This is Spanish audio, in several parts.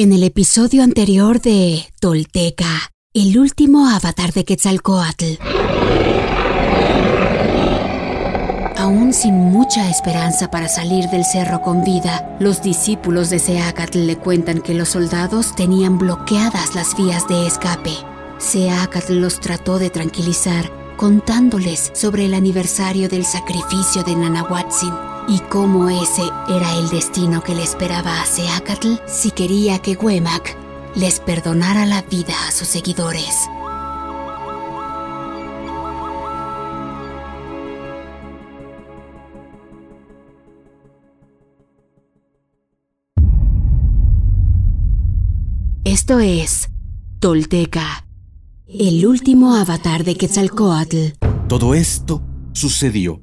En el episodio anterior de Tolteca, el último avatar de Quetzalcoatl. Aún sin mucha esperanza para salir del cerro con vida, los discípulos de Seacatl le cuentan que los soldados tenían bloqueadas las vías de escape. Seacatl los trató de tranquilizar, contándoles sobre el aniversario del sacrificio de Nanahuatzin y cómo ese era el destino que le esperaba a Seacatl si quería que Huemac les perdonara la vida a sus seguidores. Esto es Tolteca, el último avatar de Quetzalcoatl. Todo esto sucedió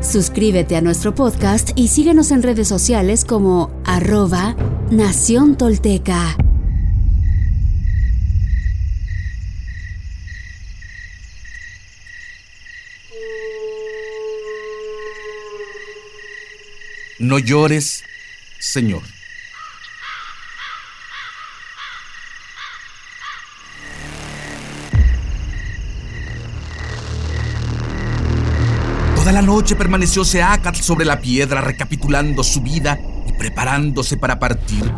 Suscríbete a nuestro podcast y síguenos en redes sociales como arroba Nación Tolteca. No llores, Señor. Permaneció Seacatl sobre la piedra, recapitulando su vida y preparándose para partir.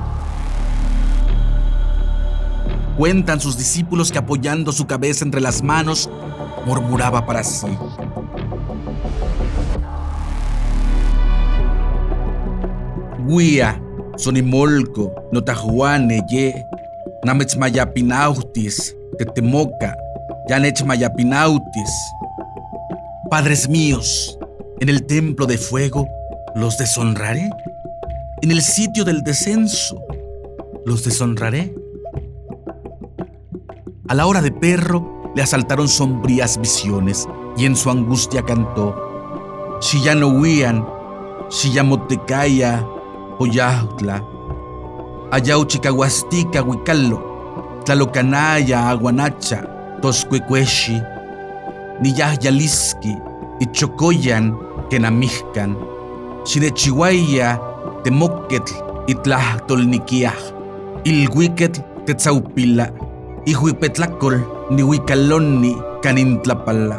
Cuentan sus discípulos que apoyando su cabeza entre las manos, murmuraba para sí. Guía, sonimolco, notajuane, ye, namechmayapinautis, tetemoca, yanechmayapinautis. Padres míos, en el templo de fuego los deshonraré. En el sitio del descenso los deshonraré. A la hora de perro le asaltaron sombrías visiones y en su angustia cantó: Si ya no huían, si ya motecaya, oyautla, ayauchicahuastica, huicallo, tlalocanaya, aguanacha, toscuecueshi, Niyahyaliski, Ichocoyan, Kenamihkan, Chinechihuaya, Temoquetl, Itlahtolniquiaj, Ilhuiquetl, Tetzaupila, Ihuipetlacol, Nihuicalonni, Canintlapala,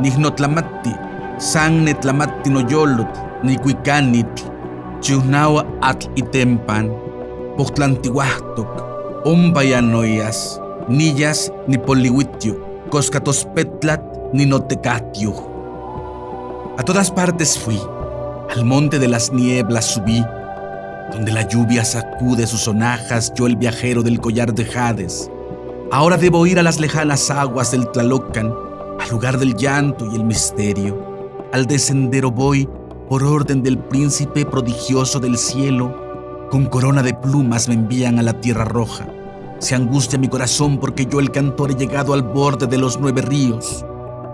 Nihnotlamati, San Netlamati noyolot, Nicuicanitl, Chiunawa Atl Itempan, Pochtlantihuahtoc, Ombaya Nillas Nipolihuitio, Coscatospetlat, Ninotecatio. A todas partes fui, al monte de las nieblas subí, donde la lluvia sacude sus sonajas, yo el viajero del collar de Jades. Ahora debo ir a las lejanas aguas del Tlalocan, al lugar del llanto y el misterio. Al descendero voy por orden del príncipe prodigioso del cielo, con corona de plumas me envían a la tierra roja. Se angustia mi corazón porque yo el cantor he llegado al borde de los nueve ríos.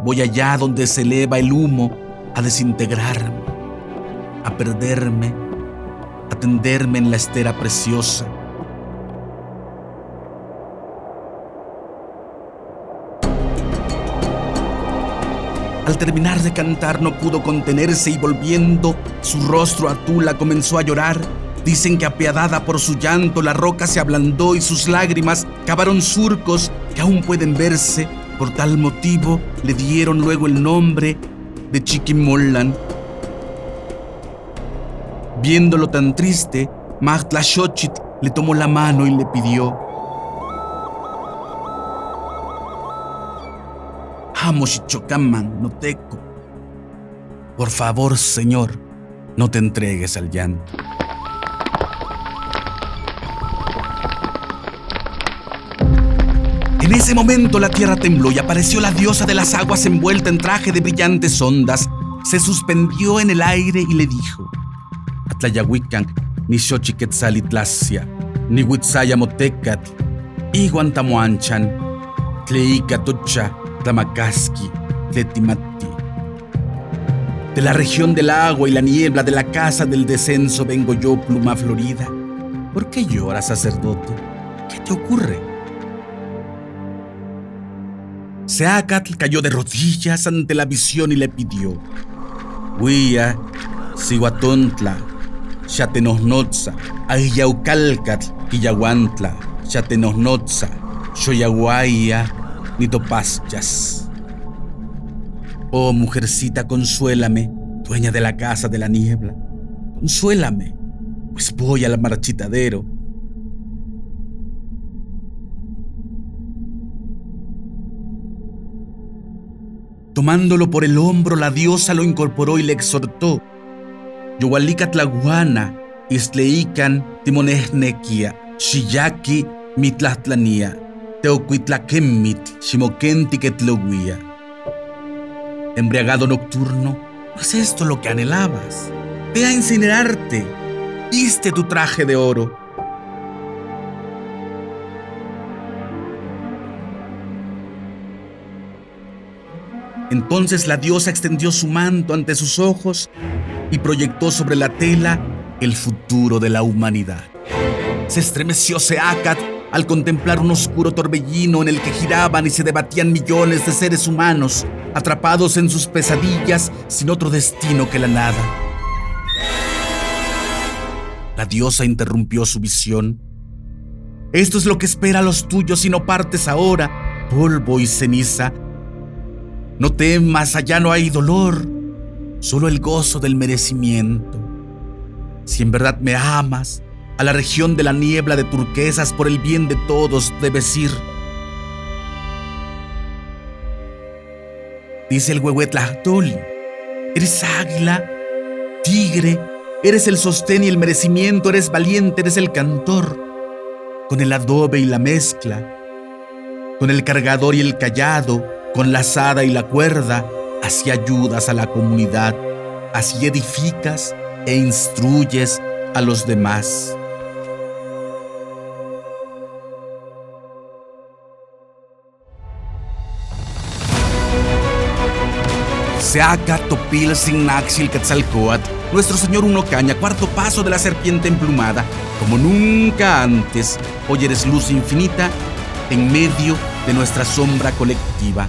Voy allá donde se eleva el humo a desintegrarme, a perderme, a tenderme en la estera preciosa. Al terminar de cantar no pudo contenerse y volviendo su rostro a Tula comenzó a llorar Dicen que apiadada por su llanto la roca se ablandó y sus lágrimas cavaron surcos que aún pueden verse. Por tal motivo le dieron luego el nombre de Chiquimolán. Viéndolo tan triste, Magtlashochit le tomó la mano y le pidió: Hamoshichokaman noteco. Por favor, señor, no te entregues al llanto. En ese momento la tierra tembló y apareció la diosa de las aguas envuelta en traje de brillantes ondas. Se suspendió en el aire y le dijo: Atlayahuican, ni Xochiquetzalitlasia, ni Huitzayamotecat, Iguantamoanchan, Tleicatocha, Tamakaski, Tletimati. De la región del agua y la niebla, de la casa del descenso vengo yo, pluma florida. ¿Por qué lloras, sacerdote? ¿Qué te ocurre? Seacatl cayó de rodillas ante la visión y le pidió: Huía, Sihuatontla, Xatenohnotza, Ayaucalcatl, Quillahuantla, Xatenohnotza, Xoyahuaya, Nitopachas. Oh mujercita, consuélame, dueña de la casa de la niebla, consuélame, pues voy al marchitadero Tomándolo por el hombro, la diosa lo incorporó y le exhortó. Yowalika tlaguana, isleikan timonehnekia, shiyaki mitlatlania, teocuitlakemmit, shimokenti ketloguia. Embriagado nocturno, ¿no es esto lo que anhelabas? Ve a incinerarte, viste tu traje de oro Entonces la diosa extendió su manto ante sus ojos y proyectó sobre la tela el futuro de la humanidad. Se estremeció Seacat al contemplar un oscuro torbellino en el que giraban y se debatían millones de seres humanos, atrapados en sus pesadillas sin otro destino que la nada. La diosa interrumpió su visión. Esto es lo que espera a los tuyos si no partes ahora, polvo y ceniza, no temas, allá no hay dolor, solo el gozo del merecimiento. Si en verdad me amas, a la región de la niebla de turquesas por el bien de todos debes ir. Dice el huehuetlahtoli, eres águila, tigre, eres el sostén y el merecimiento, eres valiente, eres el cantor, con el adobe y la mezcla, con el cargador y el callado, con la azada y la cuerda, así ayudas a la comunidad, así edificas e instruyes a los demás. Seaca Topil Signaxil Quetzalcoatl, nuestro señor Uno Caña, cuarto paso de la serpiente emplumada, como nunca antes, hoy eres luz infinita en medio de nuestra sombra colectiva.